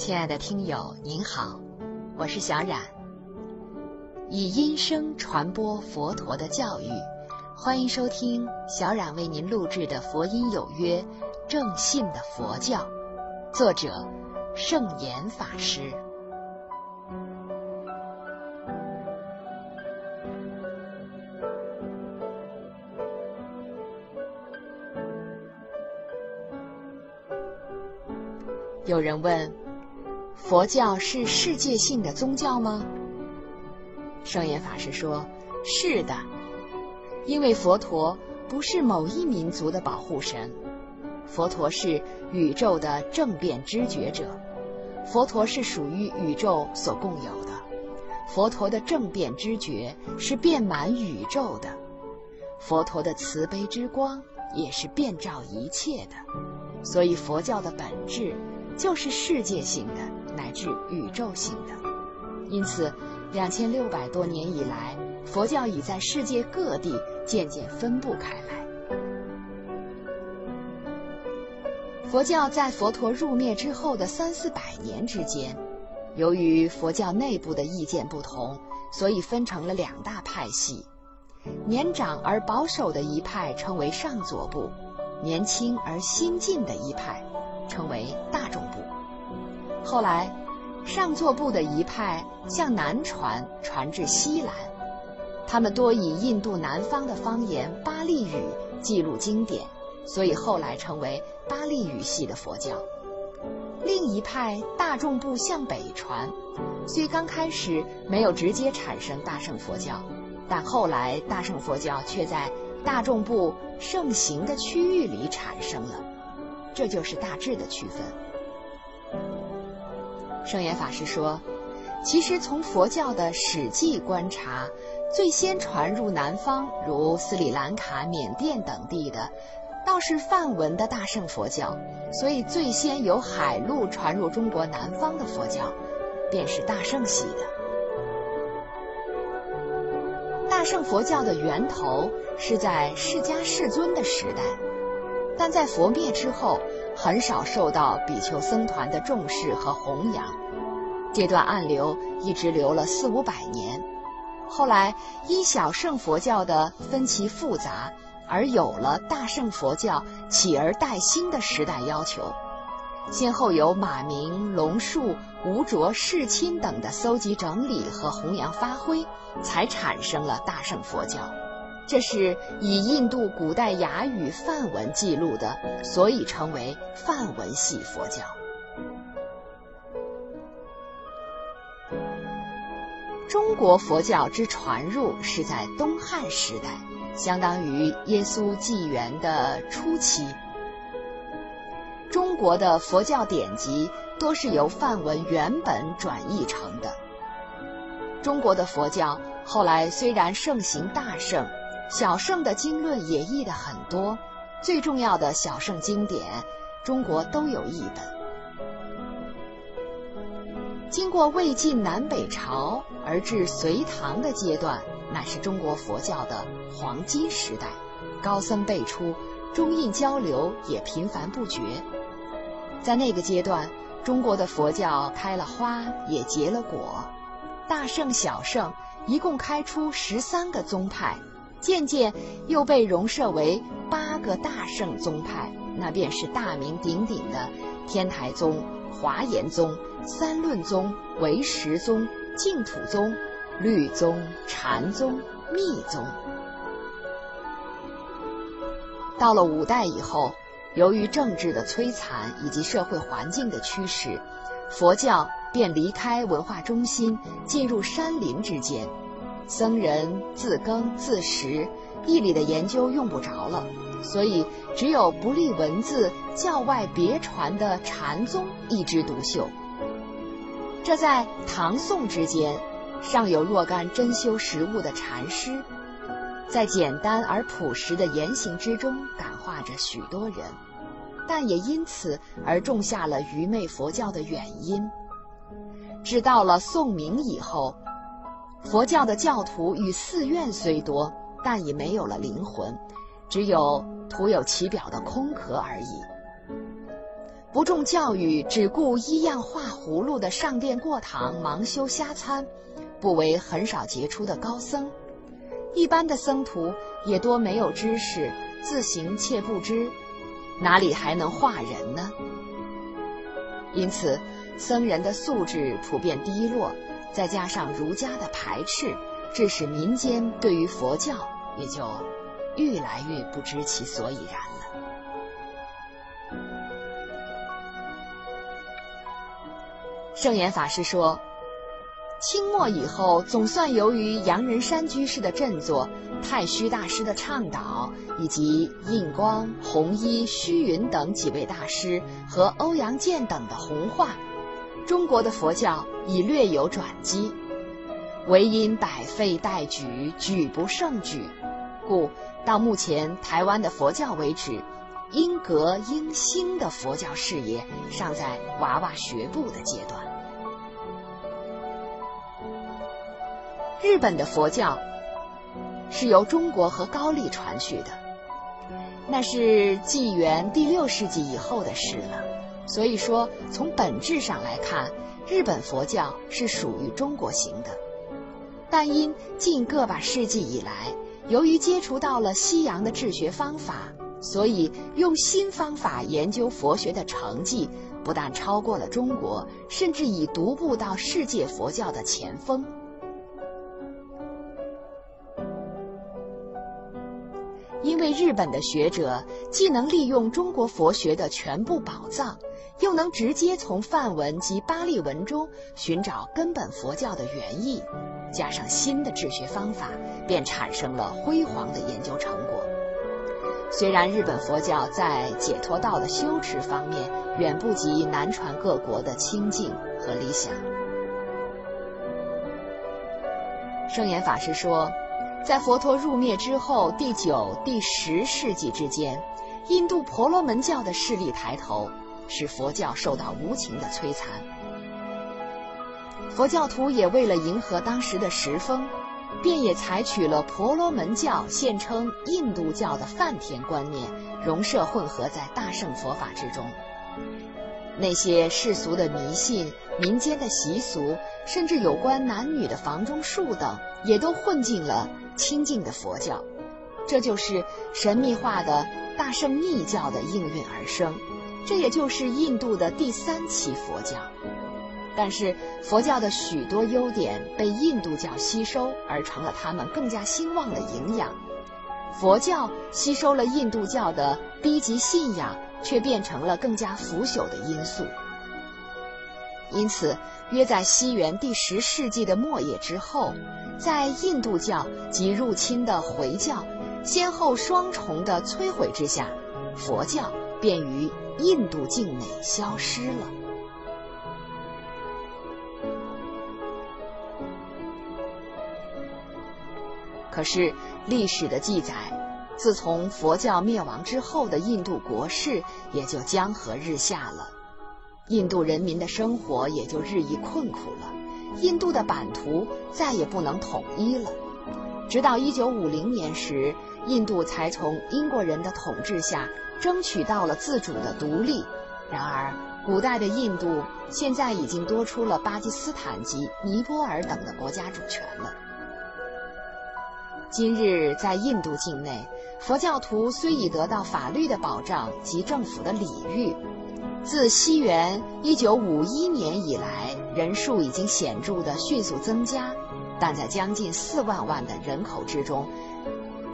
亲爱的听友，您好，我是小冉。以音声传播佛陀的教育，欢迎收听小冉为您录制的佛音有约《正信的佛教》，作者圣严法师。有人问。佛教是世界性的宗教吗？圣严法师说：“是的，因为佛陀不是某一民族的保护神，佛陀是宇宙的正变知觉者，佛陀是属于宇宙所共有的，佛陀的正变知觉是遍满宇宙的，佛陀的慈悲之光也是遍照一切的，所以佛教的本质就是世界性的。”乃至宇宙性的，因此，两千六百多年以来，佛教已在世界各地渐渐分布开来。佛教在佛陀入灭之后的三四百年之间，由于佛教内部的意见不同，所以分成了两大派系。年长而保守的一派称为上座部，年轻而新进的一派称为大众部。后来，上座部的一派向南传，传至西兰，他们多以印度南方的方言巴利语记录经典，所以后来成为巴利语系的佛教。另一派大众部向北传，虽刚开始没有直接产生大乘佛教，但后来大乘佛教却在大众部盛行的区域里产生了，这就是大致的区分。圣严法师说：“其实从佛教的史记观察，最先传入南方，如斯里兰卡、缅甸等地的，倒是梵文的大乘佛教。所以最先由海路传入中国南方的佛教，便是大乘系的。大乘佛教的源头是在释迦世尊的时代，但在佛灭之后。”很少受到比丘僧团的重视和弘扬，这段暗流一直流了四五百年。后来因小乘佛教的分歧复杂，而有了大乘佛教起而代新的时代要求。先后有马明、龙树、吴卓、世钦等的搜集整理和弘扬发挥，才产生了大乘佛教。这是以印度古代雅语梵文记录的，所以称为梵文系佛教。中国佛教之传入是在东汉时代，相当于耶稣纪元的初期。中国的佛教典籍多是由梵文原本转译成的。中国的佛教后来虽然盛行大圣。小圣的经论也译的很多，最重要的小圣经典，中国都有译本。经过魏晋南北朝而至隋唐的阶段，乃是中国佛教的黄金时代，高僧辈出，中印交流也频繁不绝。在那个阶段，中国的佛教开了花，也结了果，大圣小圣一共开出十三个宗派。渐渐又被融设为八个大圣宗派，那便是大名鼎鼎的天台宗、华严宗、三论宗、唯识宗、净土宗、律宗、禅宗、密宗。到了五代以后，由于政治的摧残以及社会环境的驱使，佛教便离开文化中心，进入山林之间。僧人自耕自食，义理的研究用不着了，所以只有不立文字、教外别传的禅宗一枝独秀。这在唐宋之间，尚有若干真修实悟的禅师，在简单而朴实的言行之中感化着许多人，但也因此而种下了愚昧佛教的原因。直到了宋明以后。佛教的教徒与寺院虽多，但已没有了灵魂，只有徒有其表的空壳而已。不重教育，只顾依样画葫芦的上殿过堂、忙修瞎参，不为很少杰出的高僧。一般的僧徒也多没有知识，自行且不知，哪里还能化人呢？因此，僧人的素质普遍低落，再加上儒家的排斥，致使民间对于佛教也就愈来愈不知其所以然了。圣严法师说。清末以后，总算由于杨仁山居士的振作、太虚大师的倡导，以及印光、弘一、虚云等几位大师和欧阳健等的弘化，中国的佛教已略有转机。唯因百废待举，举不胜举，故到目前台湾的佛教为止，因格因兴的佛教事业尚在娃娃学步的阶段。日本的佛教是由中国和高丽传去的，那是纪元第六世纪以后的事了。所以说，从本质上来看，日本佛教是属于中国型的。但因近个把世纪以来，由于接触到了西洋的治学方法，所以用新方法研究佛学的成绩，不但超过了中国，甚至已独步到世界佛教的前锋。日本的学者既能利用中国佛学的全部宝藏，又能直接从梵文及巴利文中寻找根本佛教的原意，加上新的治学方法，便产生了辉煌的研究成果。虽然日本佛教在解脱道的修持方面远不及南传各国的清净和理想，圣严法师说。在佛陀入灭之后，第九、第十世纪之间，印度婆罗门教的势力抬头，使佛教受到无情的摧残。佛教徒也为了迎合当时的时风，便也采取了婆罗门教现称印度教的梵天观念，融摄混合在大乘佛法之中。那些世俗的迷信、民间的习俗，甚至有关男女的房中术等，也都混进了。清净的佛教，这就是神秘化的大圣密教的应运而生，这也就是印度的第三期佛教。但是佛教的许多优点被印度教吸收，而成了他们更加兴旺的营养。佛教吸收了印度教的低级信仰，却变成了更加腐朽的因素。因此，约在西元第十世纪的末叶之后。在印度教及入侵的回教先后双重的摧毁之下，佛教便于印度境内消失了。可是历史的记载，自从佛教灭亡之后的印度国势也就江河日下了，印度人民的生活也就日益困苦了。印度的版图再也不能统一了。直到一九五零年时，印度才从英国人的统治下争取到了自主的独立。然而，古代的印度现在已经多出了巴基斯坦及尼泊尔等的国家主权了。今日在印度境内，佛教徒虽已得到法律的保障及政府的礼遇。自西元一九五一年以来，人数已经显著的迅速增加，但在将近四万万的人口之中，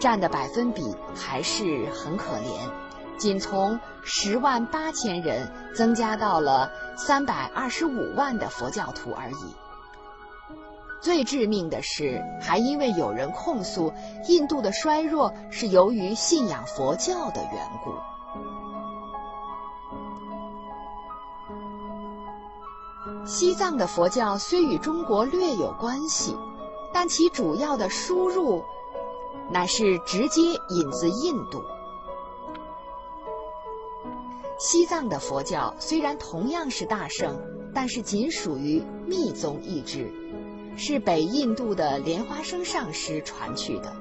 占的百分比还是很可怜，仅从十万八千人增加到了三百二十五万的佛教徒而已。最致命的是，还因为有人控诉印度的衰弱是由于信仰佛教的缘故。西藏的佛教虽与中国略有关系，但其主要的输入乃是直接引自印度。西藏的佛教虽然同样是大圣，但是仅属于密宗一支，是北印度的莲花生上师传去的。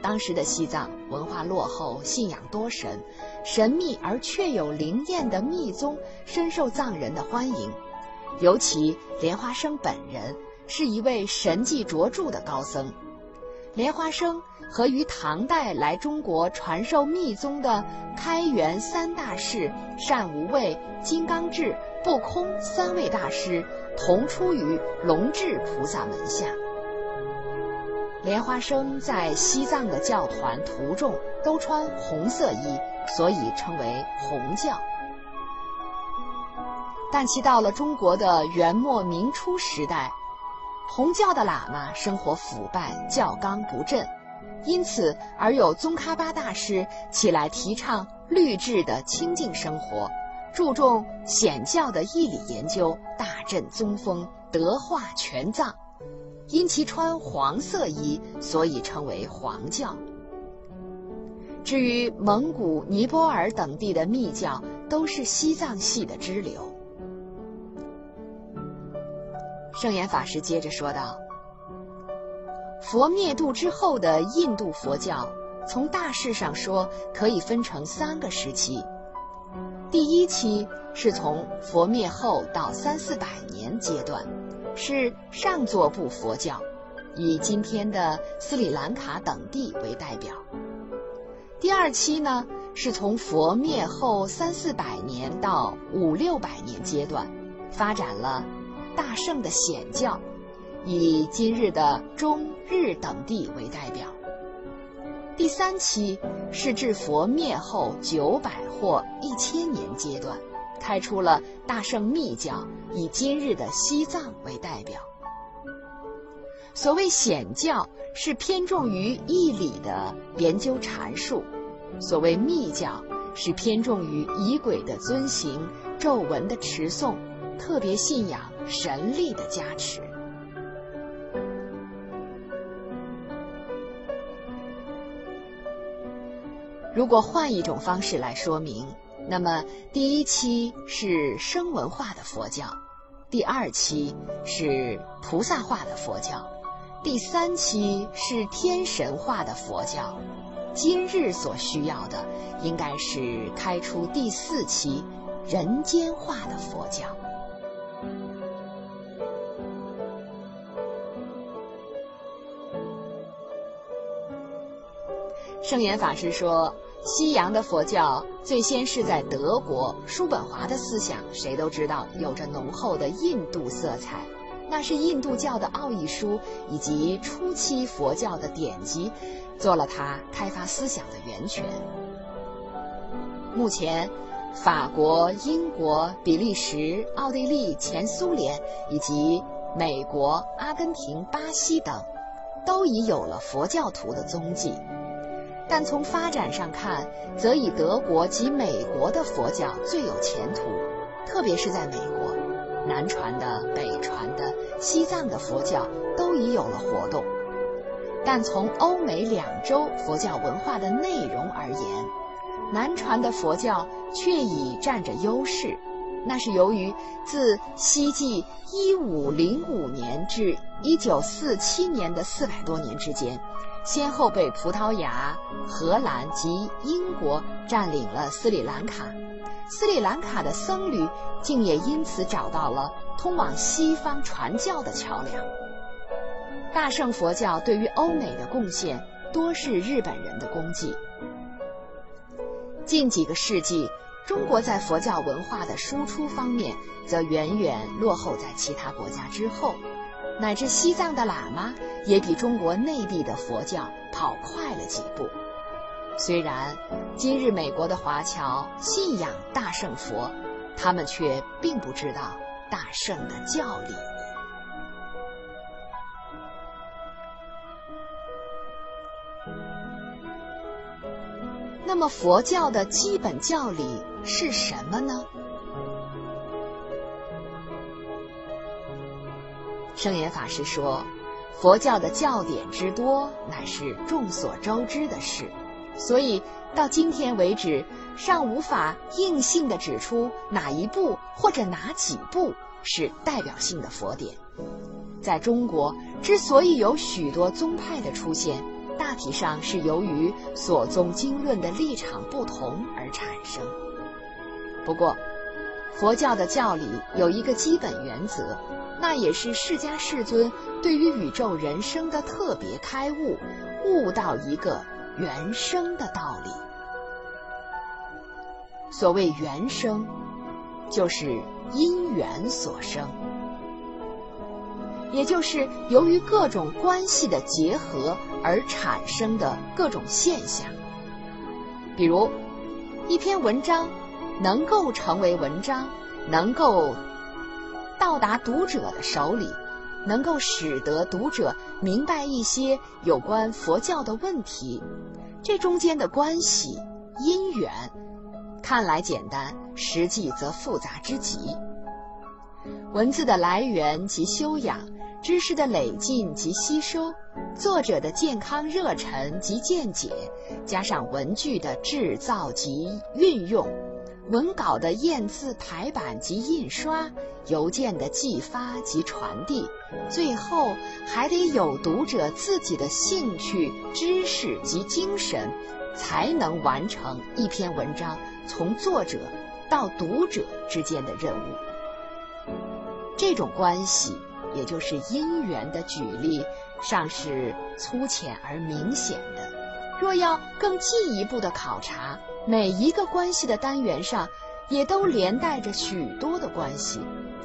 当时的西藏文化落后，信仰多神，神秘而确有灵验的密宗深受藏人的欢迎。尤其莲花生本人是一位神迹卓著的高僧。莲花生和于唐代来中国传授密宗的开元三大士善无畏、金刚智、不空三位大师同出于龙智菩萨门下。莲花生在西藏的教团徒众都穿红色衣，所以称为红教。但其到了中国的元末明初时代，红教的喇嘛生活腐败，教纲不振，因此而有宗喀巴大师起来提倡律制的清净生活，注重显教的义理研究，大振宗风，德化全藏。因其穿黄色衣，所以称为黄教。至于蒙古、尼泊尔等地的密教，都是西藏系的支流。圣严法师接着说道：“佛灭度之后的印度佛教，从大势上说，可以分成三个时期。第一期是从佛灭后到三四百年阶段。”是上座部佛教，以今天的斯里兰卡等地为代表。第二期呢，是从佛灭后三四百年到五六百年阶段，发展了大圣的显教，以今日的中日等地为代表。第三期是至佛灭后九百或一千年阶段。开出了大圣密教，以今日的西藏为代表。所谓显教，是偏重于义理的研究阐述；所谓密教，是偏重于仪轨的遵行、咒文的持诵，特别信仰神力的加持。如果换一种方式来说明。那么，第一期是声文化的佛教，第二期是菩萨化的佛教，第三期是天神化的佛教。今日所需要的，应该是开出第四期人间化的佛教。圣严法师说。西洋的佛教最先是在德国，叔本华的思想谁都知道有着浓厚的印度色彩，那是印度教的奥义书以及初期佛教的典籍，做了他开发思想的源泉。目前，法国、英国、比利时、奥地利、前苏联以及美国、阿根廷、巴西等，都已有了佛教徒的踪迹。但从发展上看，则以德国及美国的佛教最有前途，特别是在美国，南传的、北传的、西藏的佛教都已有了活动。但从欧美两洲佛教文化的内容而言，南传的佛教却已占着优势。那是由于自西晋一五零五年至一九四七年的四百多年之间。先后被葡萄牙、荷兰及英国占领了斯里兰卡，斯里兰卡的僧侣竟也因此找到了通往西方传教的桥梁。大乘佛教对于欧美的贡献多是日本人的功绩。近几个世纪，中国在佛教文化的输出方面则远远落后在其他国家之后。乃至西藏的喇嘛也比中国内地的佛教跑快了几步。虽然今日美国的华侨信仰大圣佛，他们却并不知道大圣的教理。那么佛教的基本教理是什么呢？圣严法师说：“佛教的教典之多，乃是众所周知的事，所以到今天为止，尚无法硬性的指出哪一部或者哪几部是代表性的佛典。在中国，之所以有许多宗派的出现，大体上是由于所宗经论的立场不同而产生。不过，佛教的教理有一个基本原则，那也是释迦世尊对于宇宙人生的特别开悟，悟到一个原生的道理。所谓原生，就是因缘所生，也就是由于各种关系的结合而产生的各种现象。比如，一篇文章。能够成为文章，能够到达读者的手里，能够使得读者明白一些有关佛教的问题，这中间的关系因缘，看来简单，实际则复杂之极。文字的来源及修养，知识的累进及吸收，作者的健康热忱及见解，加上文具的制造及运用。文稿的验字排版及印刷，邮件的寄发及传递，最后还得有读者自己的兴趣、知识及精神，才能完成一篇文章从作者到读者之间的任务。这种关系，也就是因缘的举例，尚是粗浅而明显的。若要更进一步的考察。每一个关系的单元上，也都连带着许多的关系。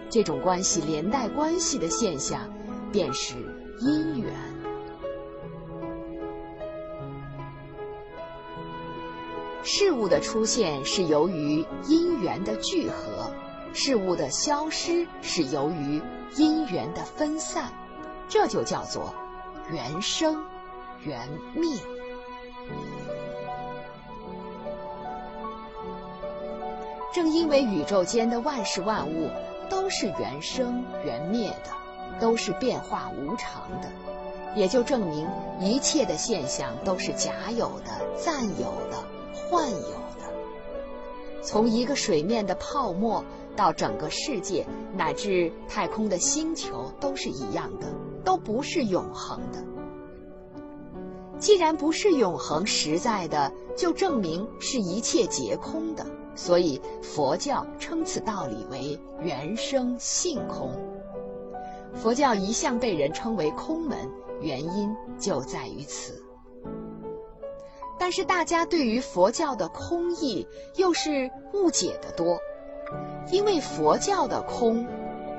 这种关系连带关系的现象，便是因缘。事物的出现是由于因缘的聚合，事物的消失是由于因缘的分散，这就叫做缘生缘灭。正因为宇宙间的万事万物都是缘生缘灭的，都是变化无常的，也就证明一切的现象都是假有的、暂有的、幻有的。从一个水面的泡沫到整个世界乃至太空的星球都是一样的，都不是永恒的。既然不是永恒实在的，就证明是一切皆空的。所以佛教称此道理为原生性空。佛教一向被人称为空门，原因就在于此。但是大家对于佛教的空义又是误解的多，因为佛教的空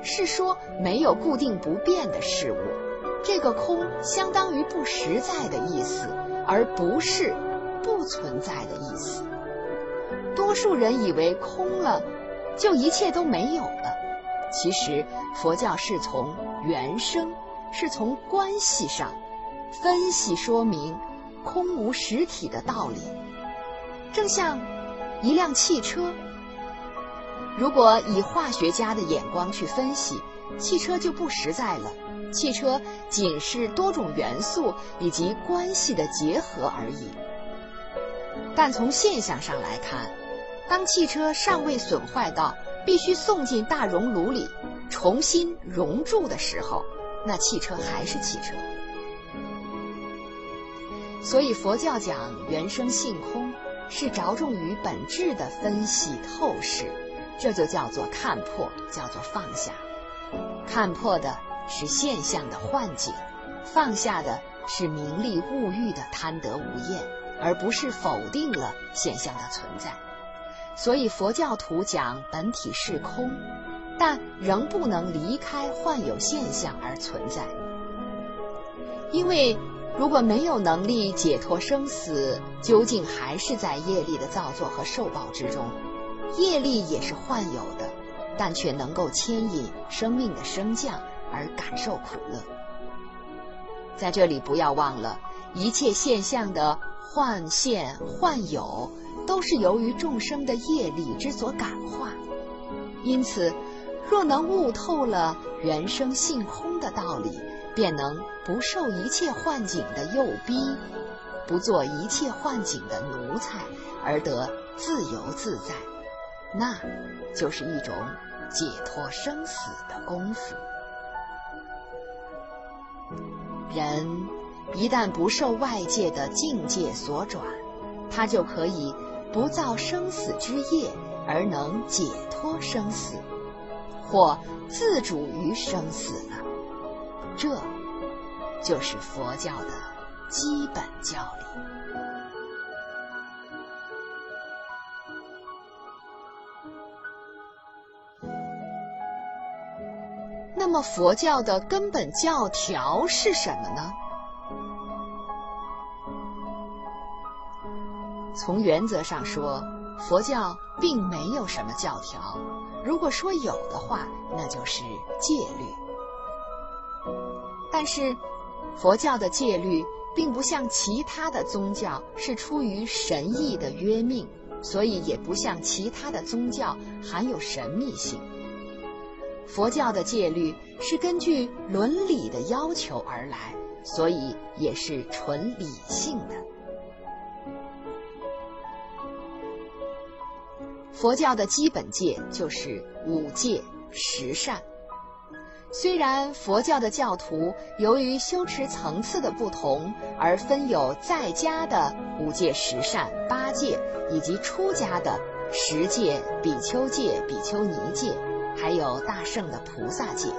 是说没有固定不变的事物，这个空相当于不实在的意思，而不是不存在的意思。多数人以为空了，就一切都没有了。其实佛教是从原生，是从关系上分析说明空无实体的道理。正像一辆汽车，如果以化学家的眼光去分析，汽车就不实在了。汽车仅是多种元素以及关系的结合而已。但从现象上来看，当汽车尚未损坏到必须送进大熔炉里重新熔铸的时候，那汽车还是汽车。所以佛教讲原生性空，是着重于本质的分析透视，这就叫做看破，叫做放下。看破的是现象的幻境，放下的是名利物欲的贪得无厌，而不是否定了现象的存在。所以佛教徒讲本体是空，但仍不能离开幻有现象而存在。因为如果没有能力解脱生死，究竟还是在业力的造作和受报之中。业力也是幻有的，但却能够牵引生命的升降而感受苦乐。在这里不要忘了，一切现象的幻现幻有。都是由于众生的业力之所感化，因此，若能悟透了原生性空的道理，便能不受一切幻境的诱逼，不做一切幻境的奴才，而得自由自在，那就是一种解脱生死的功夫。人一旦不受外界的境界所转，他就可以不造生死之业，而能解脱生死，或自主于生死了。这，就是佛教的基本教理。那么，佛教的根本教条是什么呢？从原则上说，佛教并没有什么教条。如果说有的话，那就是戒律。但是，佛教的戒律并不像其他的宗教是出于神意的约命，所以也不像其他的宗教含有神秘性。佛教的戒律是根据伦理的要求而来，所以也是纯理性的。佛教的基本戒就是五戒十善。虽然佛教的教徒由于修持层次的不同而分有在家的五戒十善八戒，以及出家的十戒比丘戒、比丘尼戒。还有大圣的菩萨戒，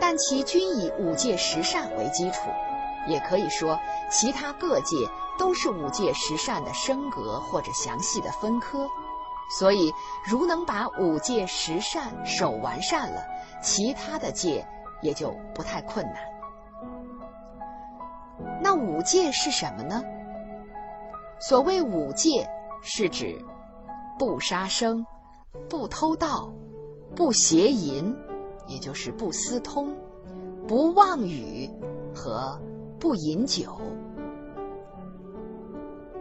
但其均以五戒十善为基础，也可以说其他各界都是五戒十善的升格或者详细的分科。所以，如能把五戒十善守完善了，其他的戒也就不太困难。那五戒是什么呢？所谓五戒，是指不杀生、不偷盗。不邪淫，也就是不私通；不妄语和不饮酒。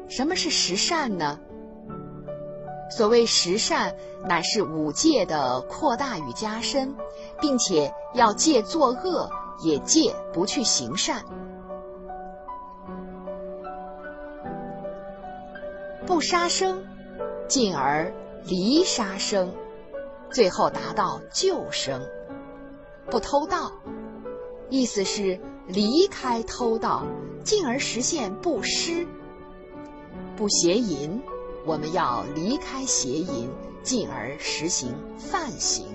什么是十善呢？所谓十善，乃是五戒的扩大与加深，并且要戒作恶，也戒不去行善。不杀生，进而离杀生。最后达到救生，不偷盗，意思是离开偷盗，进而实现不施；不邪淫，我们要离开邪淫，进而实行犯行。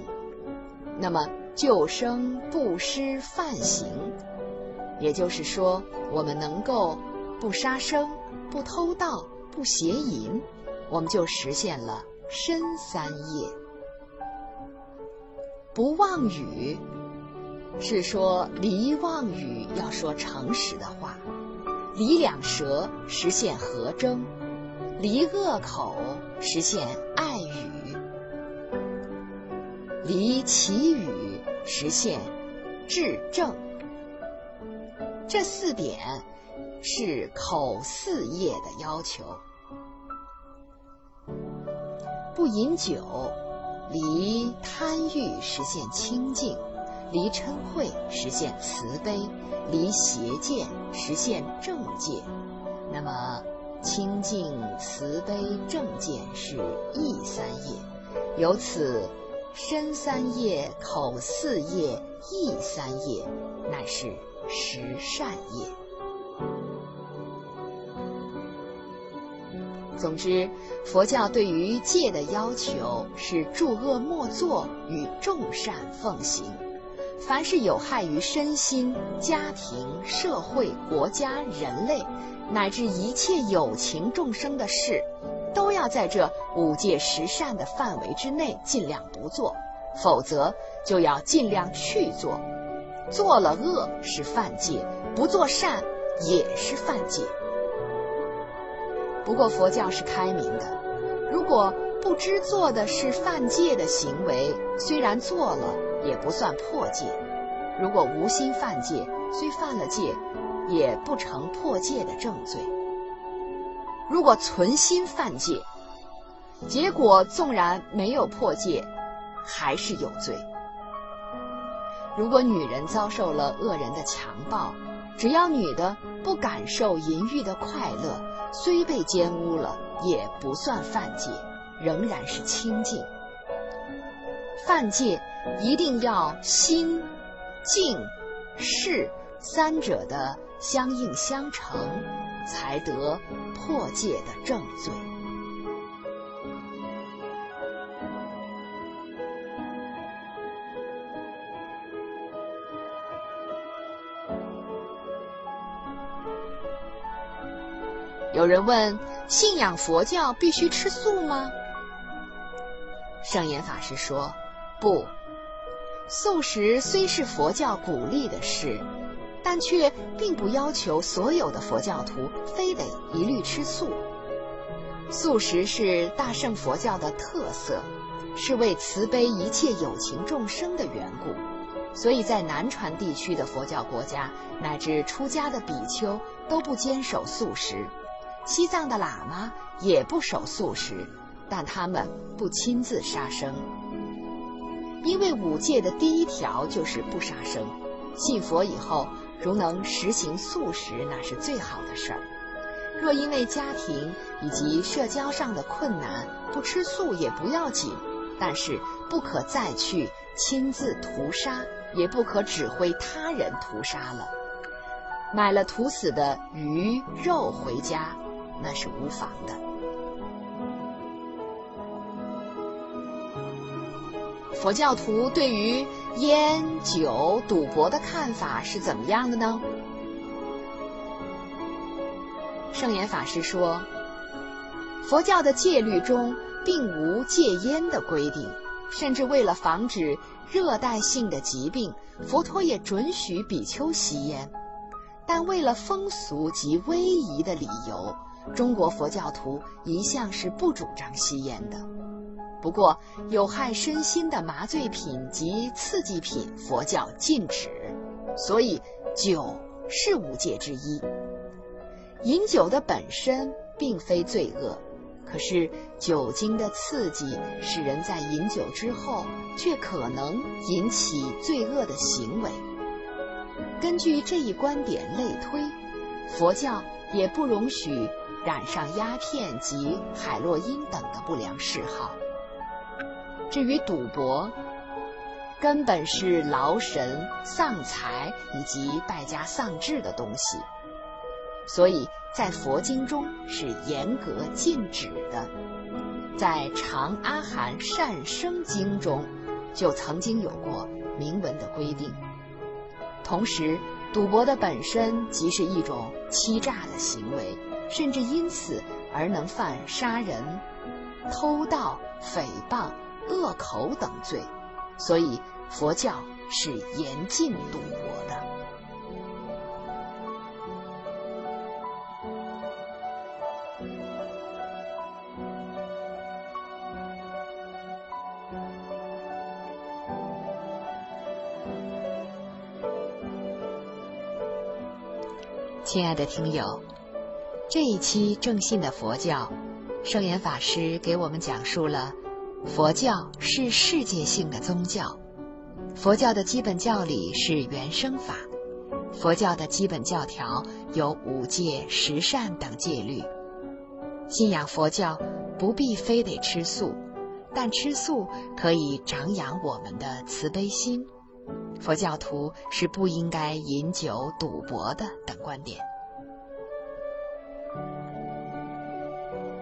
那么救生、不施、犯行，也就是说，我们能够不杀生、不偷盗、不邪淫，我们就实现了身三业。不妄语，是说离妄语要说诚实的话；离两舌实现和争；离恶口实现爱语；离绮语实现智正。这四点是口四业的要求。不饮酒。离贪欲实现清净，离嗔恚实现慈悲，离邪见实现正见。那么，清净、慈悲、正见是意三业，由此身三业、口四业、意三业，乃是十善业。总之，佛教对于戒的要求是诸恶莫作与众善奉行。凡是有害于身心、家庭、社会、国家、人类，乃至一切有情众生的事，都要在这五戒十善的范围之内尽量不做，否则就要尽量去做。做了恶是犯戒，不做善也是犯戒。不过佛教是开明的，如果不知做的是犯戒的行为，虽然做了也不算破戒；如果无心犯戒，虽犯了戒，也不成破戒的正罪。如果存心犯戒，结果纵然没有破戒，还是有罪。如果女人遭受了恶人的强暴，只要女的不感受淫欲的快乐。虽被奸污了，也不算犯戒，仍然是清净。犯戒一定要心、境、事三者的相应相成，才得破戒的正罪。有人问：信仰佛教必须吃素吗？圣严法师说：不，素食虽是佛教鼓励的事，但却并不要求所有的佛教徒非得一律吃素。素食是大乘佛教的特色，是为慈悲一切有情众生的缘故，所以在南传地区的佛教国家，乃至出家的比丘都不坚守素食。西藏的喇嘛也不守素食，但他们不亲自杀生，因为五戒的第一条就是不杀生。信佛以后，如能实行素食，那是最好的事儿。若因为家庭以及社交上的困难不吃素也不要紧，但是不可再去亲自屠杀，也不可指挥他人屠杀了。买了屠死的鱼肉回家。那是无妨的。佛教徒对于烟酒赌博的看法是怎么样的呢？圣严法师说，佛教的戒律中并无戒烟的规定，甚至为了防止热带性的疾病，佛陀也准许比丘吸烟，但为了风俗及威仪的理由。中国佛教徒一向是不主张吸烟的，不过有害身心的麻醉品及刺激品，佛教禁止，所以酒是五戒之一。饮酒的本身并非罪恶，可是酒精的刺激使人在饮酒之后，却可能引起罪恶的行为。根据这一观点类推，佛教也不容许。染上鸦片及海洛因等的不良嗜好。至于赌博，根本是劳神丧财以及败家丧志的东西，所以在佛经中是严格禁止的。在《长阿含善生经》中，就曾经有过明文的规定。同时，赌博的本身即是一种欺诈的行为。甚至因此而能犯杀人、偷盗、诽谤、恶口等罪，所以佛教是严禁赌博的。亲爱的听友。这一期正信的佛教，圣严法师给我们讲述了佛教是世界性的宗教，佛教的基本教理是原生法，佛教的基本教条有五戒、十善等戒律。信仰佛教不必非得吃素，但吃素可以长养我们的慈悲心。佛教徒是不应该饮酒、赌博的等观点。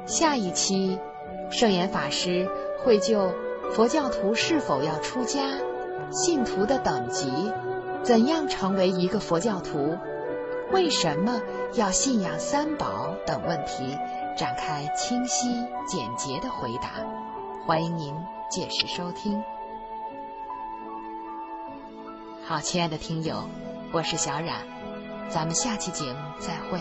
下一期，圣严法师会就佛教徒是否要出家、信徒的等级、怎样成为一个佛教徒、为什么要信仰三宝等问题展开清晰简洁的回答。欢迎您届时收听。好，亲爱的听友，我是小冉，咱们下期节目再会。